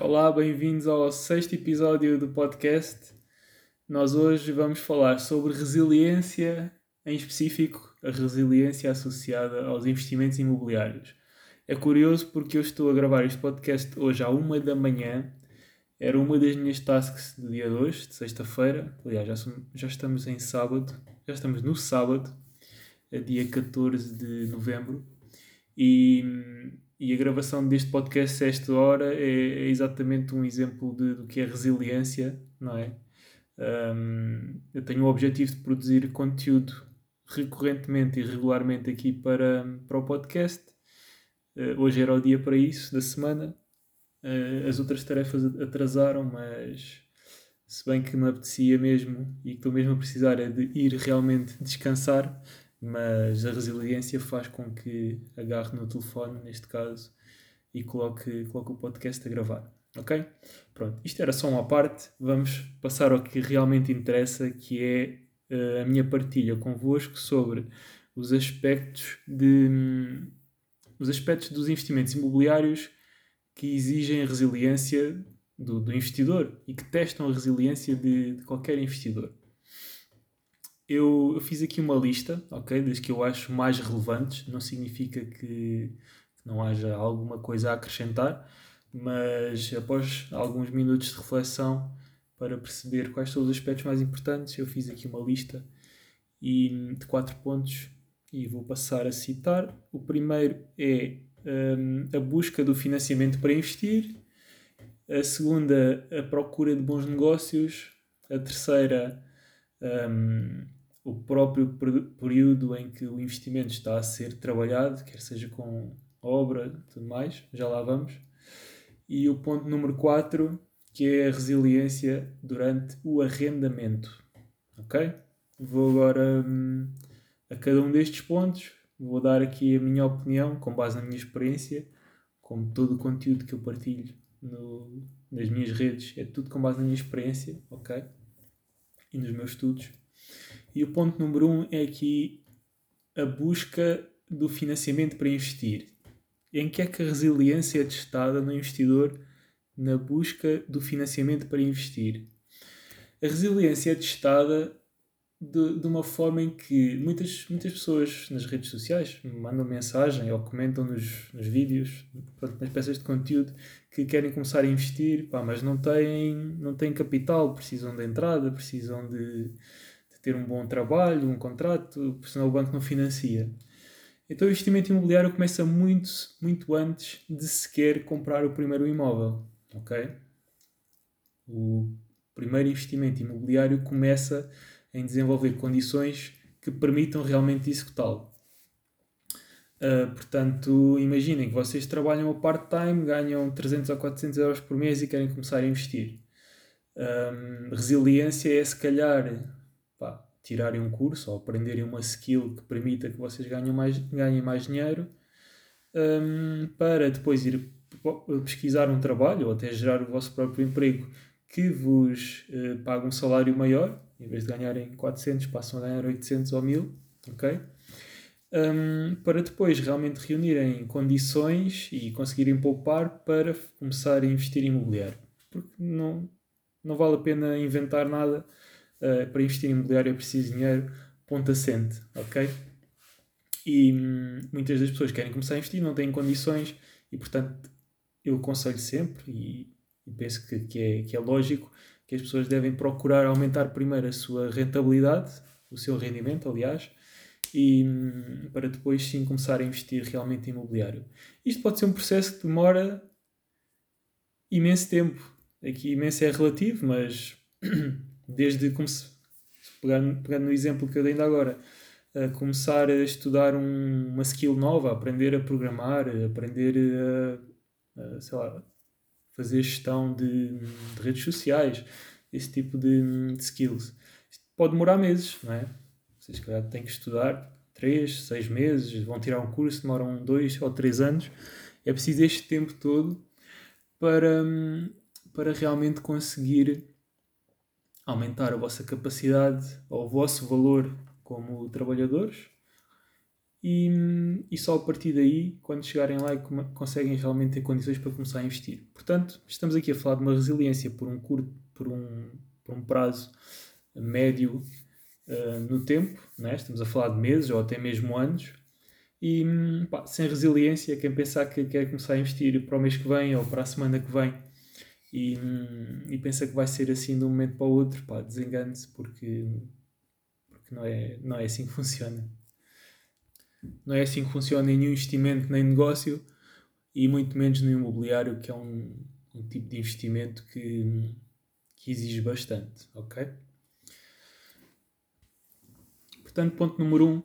Olá, bem-vindos ao sexto episódio do podcast. Nós hoje vamos falar sobre resiliência, em específico a resiliência associada aos investimentos imobiliários. É curioso porque eu estou a gravar este podcast hoje à uma da manhã. Era uma das minhas tasks do dia de hoje, de sexta-feira. Aliás, já, já estamos em sábado, já estamos no sábado, dia 14 de novembro. E e a gravação deste podcast a esta hora é, é exatamente um exemplo de, do que é resiliência, não é? Um, eu tenho o objetivo de produzir conteúdo recorrentemente e regularmente aqui para, para o podcast. Uh, hoje era o dia para isso, da semana. Uh, as outras tarefas atrasaram, mas se bem que me apetecia mesmo e que estou mesmo a precisar é de ir realmente descansar, mas a resiliência faz com que agarre no telefone, neste caso, e coloque, coloque o podcast a gravar. Ok? Pronto, isto era só uma parte. Vamos passar ao que realmente interessa, que é uh, a minha partilha convosco sobre os aspectos de um, os aspectos dos investimentos imobiliários que exigem a resiliência do, do investidor e que testam a resiliência de, de qualquer investidor eu, eu, fiz aqui uma lista, ok? Das que eu acho mais relevantes. Não significa que, não haja alguma coisa a acrescentar, mas após alguns minutos de reflexão para perceber quais são os aspectos mais importantes, eu fiz aqui uma lista e, de quatro pontos e vou passar a citar. O primeiro é um, a busca do financiamento para investir, a segunda, a procura de bons negócios, a terceira, um, o próprio período em que o investimento está a ser trabalhado, quer seja com obra tudo mais, já lá vamos. E o ponto número 4, que é a resiliência durante o arrendamento. Ok? Vou agora hum, a cada um destes pontos, vou dar aqui a minha opinião com base na minha experiência, como todo o conteúdo que eu partilho no, nas minhas redes, é tudo com base na minha experiência, ok? E nos meus estudos. E o ponto número um é aqui a busca do financiamento para investir. Em que é que a resiliência é testada no investidor na busca do financiamento para investir? A resiliência é testada de, de uma forma em que muitas, muitas pessoas nas redes sociais mandam mensagem ou comentam nos, nos vídeos, pronto, nas peças de conteúdo, que querem começar a investir, pá, mas não têm, não têm capital, precisam de entrada, precisam de, ter um bom trabalho, um contrato, senão o banco não financia. Então o investimento imobiliário começa muito, muito antes de sequer comprar o primeiro imóvel, ok? O primeiro investimento imobiliário começa em desenvolver condições que permitam realmente executá-lo. Uh, portanto, imaginem que vocês trabalham a part-time, ganham 300 ou 400 euros por mês e querem começar a investir. Um, resiliência é se calhar tirarem um curso ou aprenderem uma skill que permita que vocês ganhem mais, ganhem mais dinheiro um, para depois ir pesquisar um trabalho ou até gerar o vosso próprio emprego que vos uh, paga um salário maior, em vez de ganharem 400, passam a ganhar 800 ou 1000, ok? Um, para depois realmente reunirem condições e conseguirem poupar para começar a investir em imobiliário. Porque não, não vale a pena inventar nada uh, para investir em imobiliário é preciso dinheiro, ponto assente, ok? E hum, muitas das pessoas querem começar a investir, não têm condições e, portanto, eu aconselho sempre e, e penso que, que, é, que é lógico que as pessoas devem procurar aumentar primeiro a sua rentabilidade, o seu rendimento, aliás, e hum, para depois sim começar a investir realmente em imobiliário. Isto pode ser um processo que demora imenso tempo. Aqui imenso é relativo, mas desde como se, pegando, pegando no exemplo que eu dei ainda agora, a começar a estudar um, uma skill nova, aprender a programar, aprender a, a sei lá, fazer gestão de, de, redes sociais, esse tipo de, de skills. Isto pode demorar meses, não é? Vocês calhar têm que estudar 3, 6 meses, vão tirar um curso, demoram 2 ou 3 anos. É preciso este tempo todo para, para realmente conseguir aumentar a vossa capacidade ou o vosso valor como trabalhadores e, e só a partir daí, quando chegarem lá, conseguem realmente ter condições para começar a investir. Portanto, estamos aqui a falar de uma resiliência por um curto, por um, por um prazo médio uh, no tempo, né? estamos a falar de meses ou até mesmo anos, e pá, sem resiliência, quem pensar que quer começar a investir para o mês que vem ou para a semana que vem e, e pensa que vai ser assim de um momento para o outro, pá, desengane-se porque, porque não, é, não é assim que funciona. Não é assim que funciona em nenhum investimento nem negócio e muito menos no imobiliário, que é um, um tipo de investimento que, que exige bastante, ok? Portanto, ponto número um,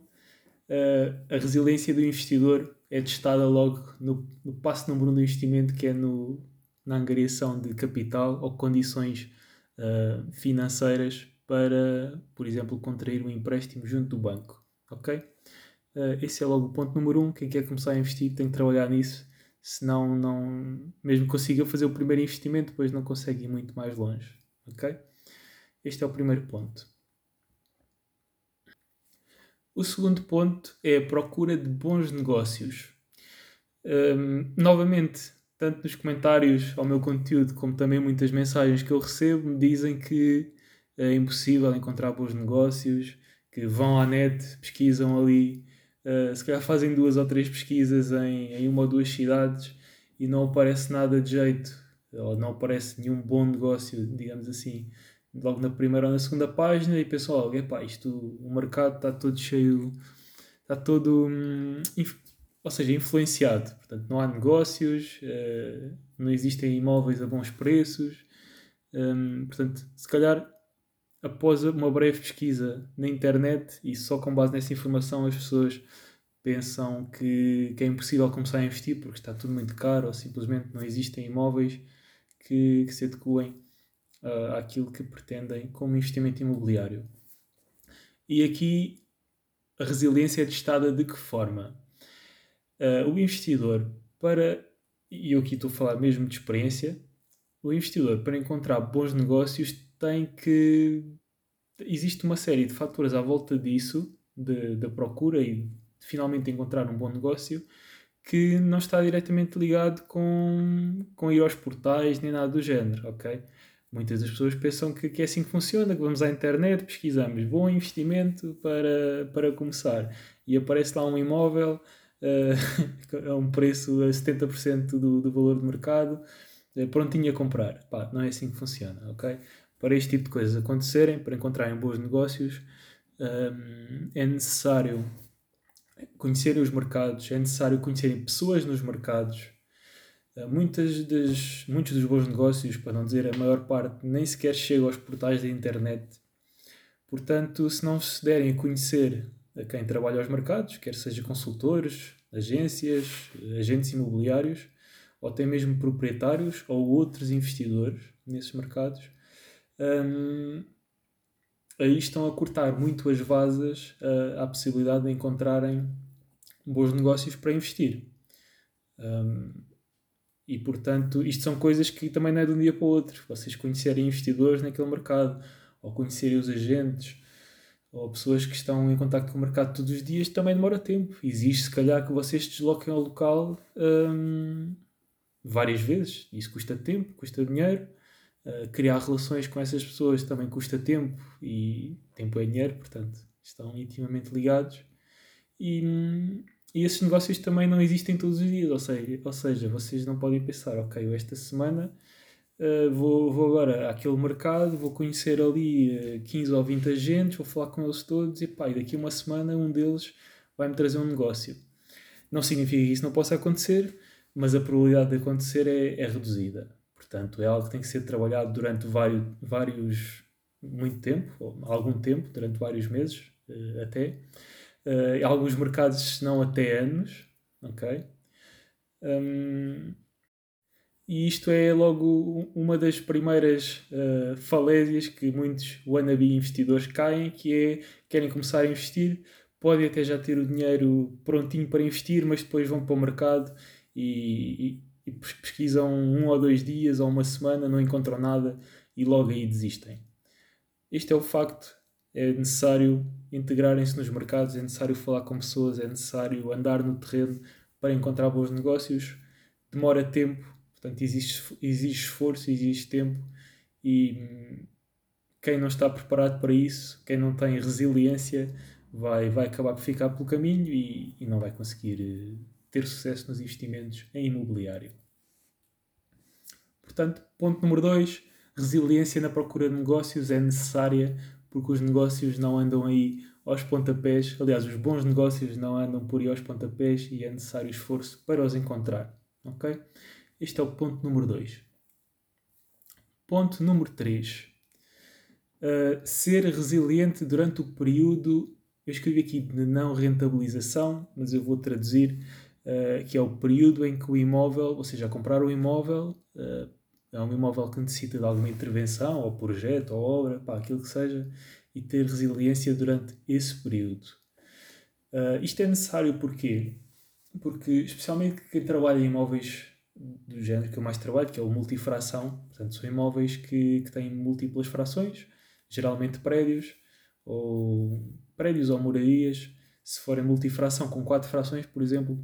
a resiliência do investidor é testada logo no, no passo número um do investimento, que é no, na angariação de capital ou condições uh, financeiras para, por exemplo, contrair um empréstimo junto do banco. Ok? Uh, esse é logo o ponto número um. Quem quer começar a investir tem que trabalhar nisso, senão, não, mesmo consiga fazer o primeiro investimento, depois não consegue ir muito mais longe. Ok? Este é o primeiro ponto. O segundo ponto é a procura de bons negócios. Um, novamente, tanto nos comentários ao meu conteúdo, como também muitas mensagens que eu recebo, me dizem que é impossível encontrar bons negócios, que vão à net, pesquisam ali, uh, se calhar fazem duas ou três pesquisas em, em uma ou duas cidades e não aparece nada de jeito, ou não aparece nenhum bom negócio, digamos assim logo na primeira ou na segunda página e pensou, oh, epá, isto, o mercado está todo cheio, está todo, hum, ou seja, influenciado. Portanto, não há negócios, uh, não existem imóveis a bons preços. Um, portanto, se calhar, após uma breve pesquisa na internet e só com base nessa informação as pessoas pensam que, que é impossível começar a investir porque está tudo muito caro ou simplesmente não existem imóveis que, que se adequem uh, àquilo que pretendem como investimento imobiliário. E aqui a resiliência é testada de que forma? Uh, o investidor, para, e eu aqui estou a falar mesmo de experiência, o investidor, para encontrar bons negócios, tem que. Existe uma série de fatores à volta disso, da procura e de finalmente encontrar um bom negócio, que não está diretamente ligado com, com ir aos portais nem nada do género, ok? Muitas das pessoas pensam que, que é assim que funciona, que vamos à internet, pesquisamos bom investimento para, para começar e aparece lá um imóvel uh, a um preço a 70% do, do valor do mercado, uh, prontinho a comprar. Pá, não é assim que funciona, ok? Para este tipo de coisas acontecerem, para encontrarem bons negócios, um, ehm, é necessário conhecerem os mercados, é necessário conhecerem pessoas nos mercados, eh, muitas das, muitos dos bons negócios, para não dizer a maior parte, nem sequer chegam aos portais da internet. Portanto, se não se derem a conhecer a quem trabalha aos mercados, quer seja consultores, agências, agentes imobiliários, ou até mesmo proprietários ou outros investidores nesses mercados, hum, aí estão a cortar muito as vasas uh, à possibilidade de encontrarem bons negócios para investir. Um, e portanto, isto são coisas que também não é de um dia para o outro. Vocês conhecerem investidores naquele mercado, ou conhecerem os agentes, ou pessoas que estão em contato com o mercado todos os dias, também demora tempo. Existe, se calhar, que vocês desloquem ao local hum, várias vezes. Isso custa tempo, custa dinheiro. Uh, criar relações com essas pessoas também custa tempo, e tempo é dinheiro, portanto, estão intimamente ligados. E, hum, e esses negócios também não existem todos os dias, ou seja, ou seja vocês não podem pensar, ok, eu esta semana uh, vou, vou agora àquele mercado, vou conhecer ali uh, eh, 15 ou 20 agentes, vou falar com eles todos e pá, daqui uma semana um deles vai-me trazer um negócio. Não significa que isso não possa acontecer, mas a probabilidade de acontecer é, é reduzida. Portanto, é algo que tem que ser trabalhado durante vários, vários muito tempo, algum tempo, durante vários meses uh, até uh, alguns mercados não até anos, ok? Um, e isto é logo uma das primeiras uh, falésias que muitos wannabe investidores caem, que é querem começar a investir, podem até já ter o dinheiro prontinho para investir, mas depois vão para o mercado e, e, e pesquisam um ou dois dias ou uma semana, não encontram nada e logo aí desistem. Este é o facto é necessário integrarem-se nos mercados, é necessário falar com pessoas, é necessário andar no terreno para encontrar bons negócios. Demora tempo, portanto, exige, exige esforço, exige tempo e hum, quem não está preparado para isso, quem não tem resiliência, vai, vai acabar por ficar pelo caminho e, e não vai conseguir eh, ter sucesso nos investimentos em imobiliário. Portanto, ponto número 2, resiliência na procura de negócios é necessária porque os negócios não andam aí aos pontapés. Aliás, os bons negócios não andam por aí aos pontapés e é necessário esforço para os encontrar. Ok? Este é o ponto número 2. Ponto número 3. Uh, eh, ser resiliente durante o período. Eu escrevi aqui de não rentabilização, mas eu vou traduzir uh, que é o período em que o imóvel, ou seja, comprar o imóvel, uh, é um imóvel que necessita de alguma intervenção, ou projeto, ou obra, pá, aquilo que seja, e ter resiliência durante esse período. Isto é necessário porquê? Porque, especialmente quem trabalha em imóveis do género que eu mais trabalho, que é o multifração, portanto, são imóveis que, que têm múltiplas frações, geralmente prédios, ou prédios ou moradias. Se forem multifração com quatro frações, por exemplo,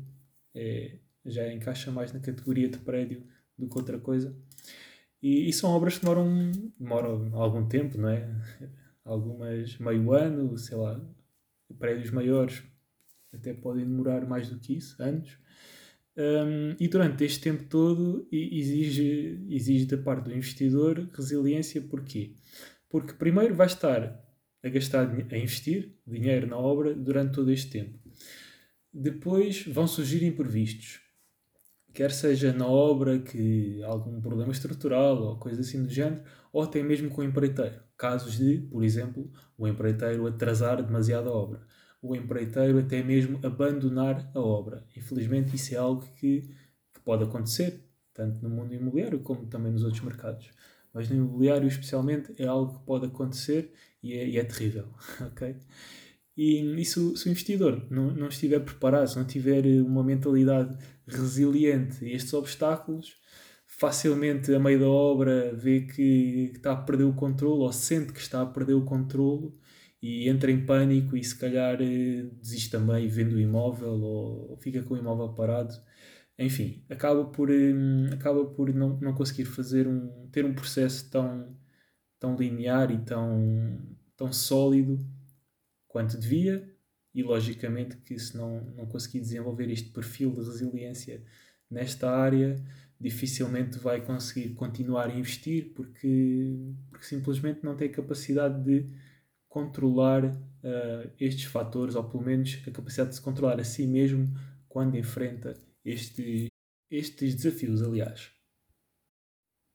é, já encaixa mais na categoria de prédio do que outra coisa. E, e, são obras que demoram, demoram algum tempo, não é? Algumas meio ano, sei lá, prédios maiores até podem demorar mais do que isso, anos. Um, e durante este tempo todo exige, exige da parte do investidor resiliência, porquê? Porque primeiro vai estar a gastar, a investir dinheiro na obra durante todo este tempo. Depois vão surgir imprevistos quer seja na obra que algum problema estrutural ou coisa assim do género, ou até mesmo com o empreiteiro. Casos de, por exemplo, o empreiteiro atrasar demasiado a obra, o empreiteiro até mesmo abandonar a obra. Infelizmente, isso é algo que, que pode acontecer, tanto no mundo imobiliário como também nos outros mercados. Mas no imobiliário, especialmente, é algo que pode acontecer e é, e é terrível. ok? E, e se, se, o investidor não, não estiver preparado, se não tiver uma mentalidade resiliente a estes obstáculos, facilmente a meio da obra vê que está a perder o controle ou sente que está a perder o controle e entra em pânico e se calhar eh, desiste também vende o imóvel ou fica com o imóvel parado. Enfim, acaba por, eh, acaba por não, não conseguir fazer um, ter um processo tão, tão linear e tão, tão sólido quanto devia, e logicamente que se não, não conseguir desenvolver este perfil de resiliência nesta área, dificilmente vai conseguir continuar a investir porque, porque simplesmente não tem capacidade de controlar uh, estes fatores, ou pelo menos a capacidade de se controlar a si mesmo quando enfrenta este, estes desafios, aliás.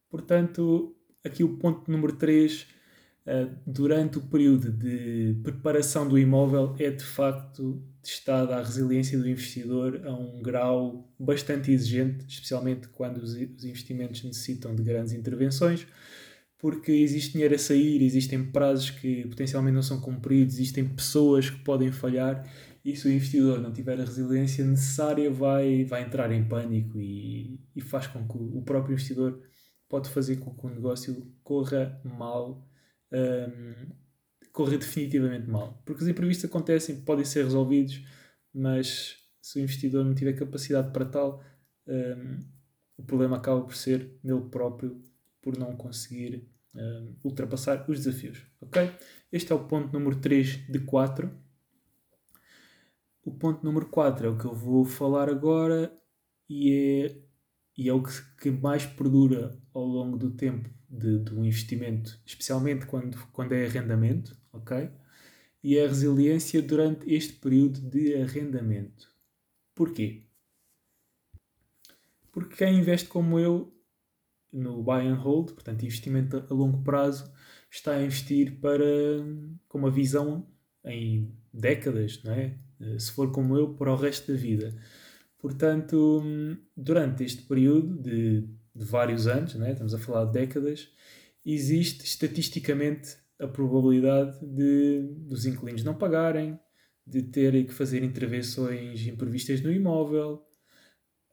Portanto, aqui o ponto número 3 eh, durante o período de preparação do imóvel é de facto testada a resiliência do investidor a um grau bastante exigente, especialmente quando os investimentos necessitam de grandes intervenções, porque existe dinheiro a sair, existem prazos que potencialmente não são cumpridos, existem pessoas que podem falhar e se o investidor não tiver a resiliência necessária vai, vai entrar em pânico e, e faz com que o próprio investidor pode fazer com que o negócio corra mal um, correr definitivamente mal. Porque os imprevistos acontecem, podem ser resolvidos, mas se o investidor não tiver capacidade para tal, um, o problema acaba por ser nele próprio, por não conseguir um, ultrapassar os desafios. Ok? Este é o ponto número 3 de 4. O ponto número 4 é o que eu vou falar agora e é, e é o que, que mais perdura ao longo do tempo de, de um investimento, especialmente quando, quando é arrendamento, ok? E a resiliência durante este período de arrendamento. Porquê? Porque quem investe como eu no buy and hold, portanto investimento a longo prazo, está a investir para com uma visão em décadas, não é? Se for como eu, para o resto da vida. Portanto, durante este período de de vários anos, né? estamos a falar de décadas, existe estatisticamente a probabilidade de dos inquilinos não pagarem, de terem que fazer intervenções imprevistas no imóvel,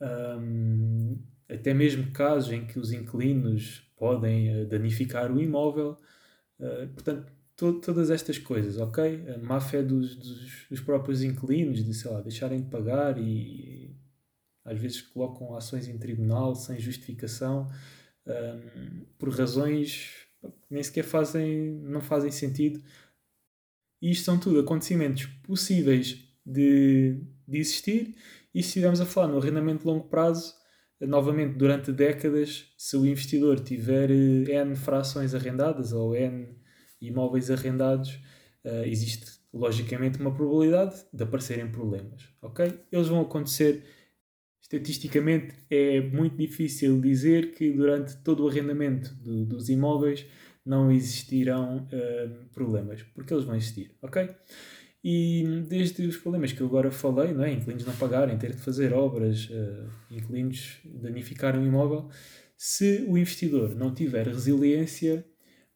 um, até mesmo casos em que os inquilinos podem uh, danificar o imóvel. Uh, portanto, to todas estas coisas, ok? A má fé dos, dos, dos, próprios inquilinos, de, sei lá, deixarem de pagar e, às vezes colocam ações em tribunal sem justificação um, por razões que nem sequer fazem, não fazem sentido. E isto são tudo acontecimentos possíveis de, de existir e se estivermos a falar no arrendamento de longo prazo, novamente durante décadas, se o investidor tiver eh, N frações arrendadas ou N imóveis arrendados, uh, existe logicamente uma probabilidade de aparecerem problemas, ok? Eles vão acontecer estatisticamente é muito difícil dizer que durante todo o arrendamento do, dos imóveis não existirão uh, problemas, porque eles vão existir, ok? E desde os problemas que eu agora falei, não é? inquilinos não pagarem, ter de fazer obras, uh, inquilinos danificarem o imóvel, se o investidor não tiver resiliência,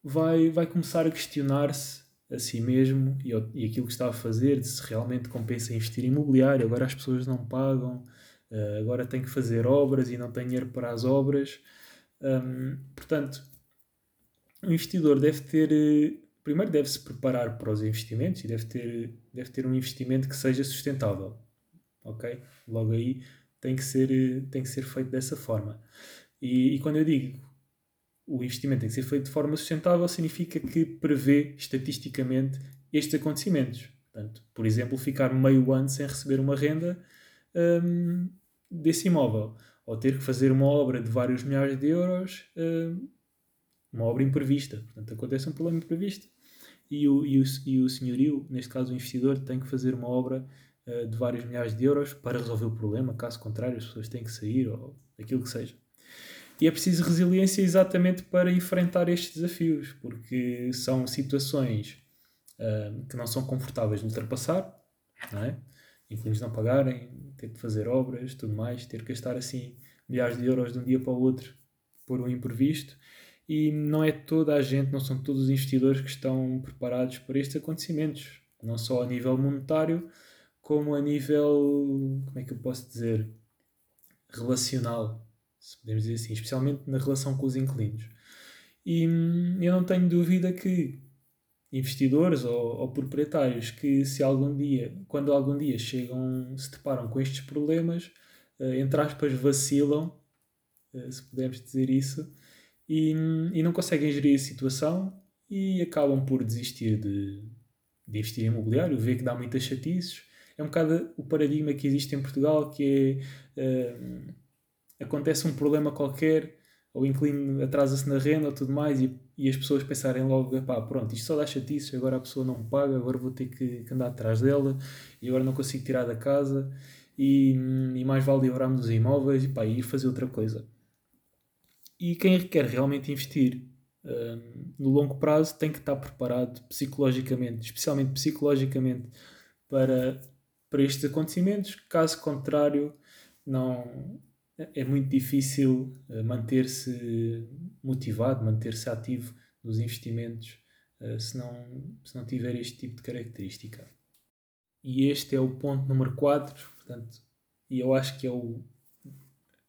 vai, vai começar a questionar-se a si mesmo e, e aquilo que está a fazer, de se realmente compensa investir em imobiliário, agora as pessoas não pagam, uh, agora tem que fazer obras e não tem dinheiro para as obras. Um, portanto, o investidor deve ter eh, primeiro deve-se preparar para os investimentos e deve ter, deve ter um investimento que seja sustentável. Ok? Logo aí tem que ser, tem que ser feito dessa forma. E, e quando eu digo o investimento tem que ser feito de forma sustentável, significa que prevê estatisticamente estes acontecimentos. Portanto, por exemplo, ficar meio ano sem receber uma renda um, desse imóvel, ou ter que fazer uma obra de vários milhares de euros, um, uma obra imprevista. Portanto, acontece um problema imprevisto e o, e o, e o senhorio, neste caso o investidor, tem que fazer uma obra uh, de vários milhares de euros para resolver o problema, caso contrário as pessoas têm que sair ou aquilo que seja. E é preciso resiliência exatamente para enfrentar estes desafios, porque são situações uh, que não são confortáveis de ultrapassar, não é? Inquilinos não pagarem, ter de fazer obras, tudo mais, ter que gastar assim milhares de euros de um dia para o outro por um imprevisto e não é toda a gente, não são todos os investidores que estão preparados para estes acontecimentos, não só a nível monetário, como a nível, como é que eu posso dizer, relacional, se podemos dizer assim, especialmente na relação com os inquilinos. E hum, eu não tenho dúvida que investidores ou, ou, proprietários que se algum dia, quando algum dia chegam, se deparam com estes problemas, uh, entre aspas, vacilam, uh, se pudermos dizer isso, e, e não conseguem gerir a situação e acabam por desistir de, de investir em imobiliário, vê que dá muitas chatices. É um bocado o paradigma que existe em Portugal, que é, uh, acontece um problema qualquer, ou inquilino atrasa-se na renda ou tudo mais, e, e as pessoas pensarem logo, pá, pronto, isto só dá chatices, agora a pessoa não paga, agora vou ter que, que andar atrás dela, e agora não consigo tirar da casa, e, e mais vale livrarmos dos imóveis e, pá, e ir fazer outra coisa. E quem quer realmente investir no longo prazo tem que estar preparado psicologicamente, especialmente psicologicamente, para, para estes acontecimentos. Caso contrário, não é muito difícil uh, manter-se motivado, manter-se ativo nos investimentos uh, se, não, se não tiver este tipo de característica. E este é o ponto número 4, portanto, e eu acho que é o.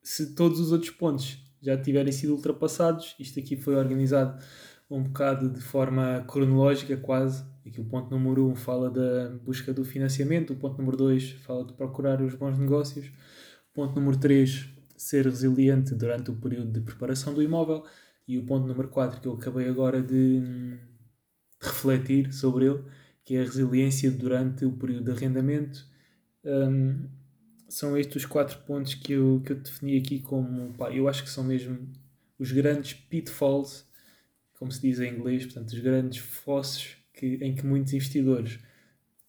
Se todos os outros pontos já tiverem sido ultrapassados. Isto aqui foi organizado um bocado de forma cronológica, quase. Aqui o ponto número 1 um fala da busca do financiamento, o ponto número 2 fala de procurar os bons negócios, o ponto número 3 ser resiliente durante o período de preparação do imóvel e o ponto número 4 que eu acabei agora de, de refletir sobre ele, que é a resiliência durante o período de arrendamento. Um, são estes os quatro pontos que eu, que eu defini aqui como, pá, eu acho que são mesmo os grandes pitfalls, como se diz em inglês, portanto, os grandes fossos que, em que muitos investidores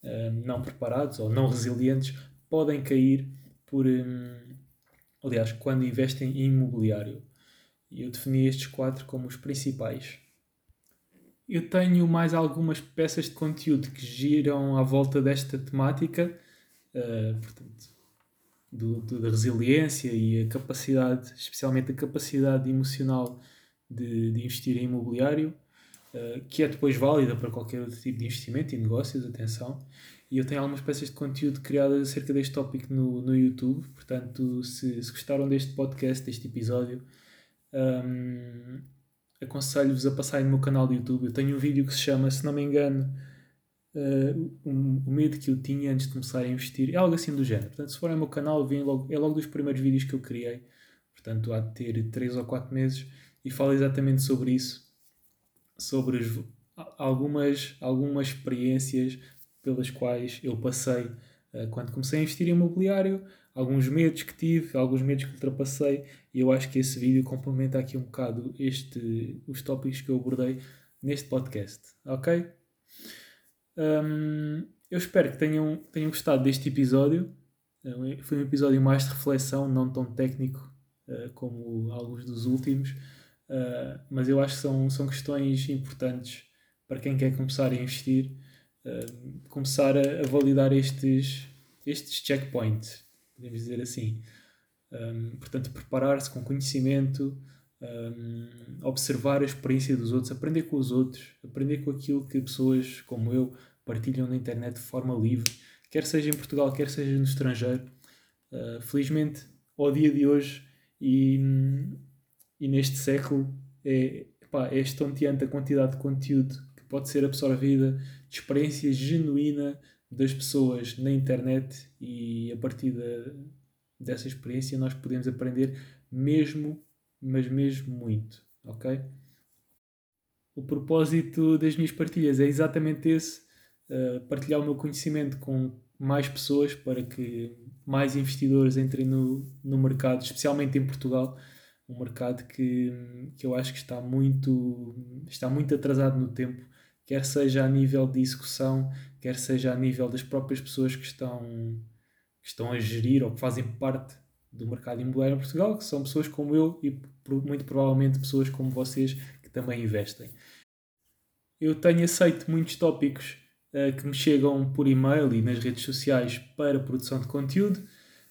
um, não preparados ou não resilientes podem cair por, um, aliás, quando investem em imobiliário. E eu defini estes quatro como os principais. Eu tenho mais algumas peças de conteúdo que giram à volta desta temática, uh, portanto, do, do, da resiliência e a capacidade, especialmente a capacidade emocional de, de investir em imobiliário, uh, que é depois válida para qualquer outro tipo de investimento e negócios, atenção. E eu tenho algumas peças de conteúdo criadas acerca deste tópico no, no YouTube, portanto, se, se gostaram deste podcast, deste episódio, um, aconselho-vos a passarem no meu canal do YouTube. Eu tenho um vídeo que se chama, se não me engano, uh, o medo que eu tinha antes de começar a investir. É algo assim do género. Portanto, se forem ao meu canal, vem logo, é logo dos primeiros vídeos que eu criei. Portanto, há de ter 3 ou 4 meses. E falo exatamente sobre isso. Sobre as, algumas, algumas experiências pelas quais eu passei uh, quando comecei a investir em imobiliário, alguns medos que tive, alguns medos que ultrapassei, e eu acho que esse vídeo complementa aqui um bocado este, os tópicos que eu abordei neste podcast, ok? Um, eu espero que tenham, tenham gostado deste episódio. Uh, foi um episódio mais de reflexão, não tão técnico uh, como alguns dos últimos, uh, mas eu acho que são, são questões importantes para quem quer começar a investir, começar a, a validar estes, estes checkpoints podemos dizer assim. Um, portanto, preparar-se com conhecimento, um, observar a experiência dos outros, aprender com os outros, aprender com aquilo que pessoas como eu partilham na internet de forma livre, quer seja em Portugal, quer seja no estrangeiro. Uh, felizmente, ao dia de hoje e, e neste século, é, epá, é estonteante a quantidade de conteúdo que pode ser absorvida, de experiência genuína das pessoas na internet e a partir da, dessa experiência nós podemos aprender mesmo, mas mesmo muito, ok? O propósito das minhas partilhas é exatamente esse, uh, partilhar o meu conhecimento com mais pessoas para que mais investidores entrem no, no mercado, especialmente em Portugal, um mercado que, que eu acho que está muito, está muito atrasado no tempo quer seja a nível de execução, quer seja a nível das próprias pessoas que estão, que estão a gerir ou que fazem parte do mercado imobiliário em Portugal, que são pessoas como eu e muito provavelmente pessoas como vocês que também investem. Eu tenho aceito muitos tópicos uh, que me chegam por e-mail e nas redes sociais para produção de conteúdo.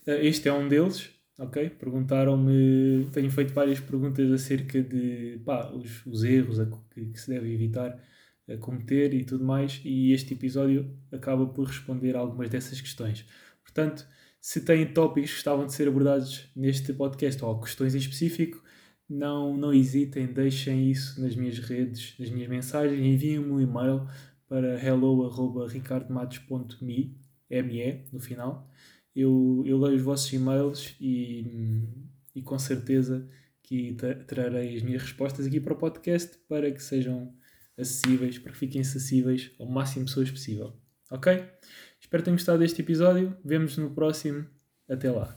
Uh, este é um deles, ok? Perguntaram-me, tenho feito várias perguntas acerca de pá, os, os erros que, que se deve evitar a cometer e tudo mais, e este episódio acaba por responder a algumas dessas questões. Portanto, se têm tópicos que gostavam de ser abordados neste podcast ou questões em específico, não, não hesitem, deixem isso nas minhas redes, nas minhas mensagens, enviem-me um e-mail para hello.ricardomatos.me, ME, no final. Eu, eu leio os vossos e-mails e, e com certeza que trarei as minhas respostas aqui para o podcast para que sejam acessíveis, para que fiquem acessíveis ao máximo de pessoas possível. Ok? Espero que tenham gostado deste episódio. Vemo-nos no próximo. Até lá.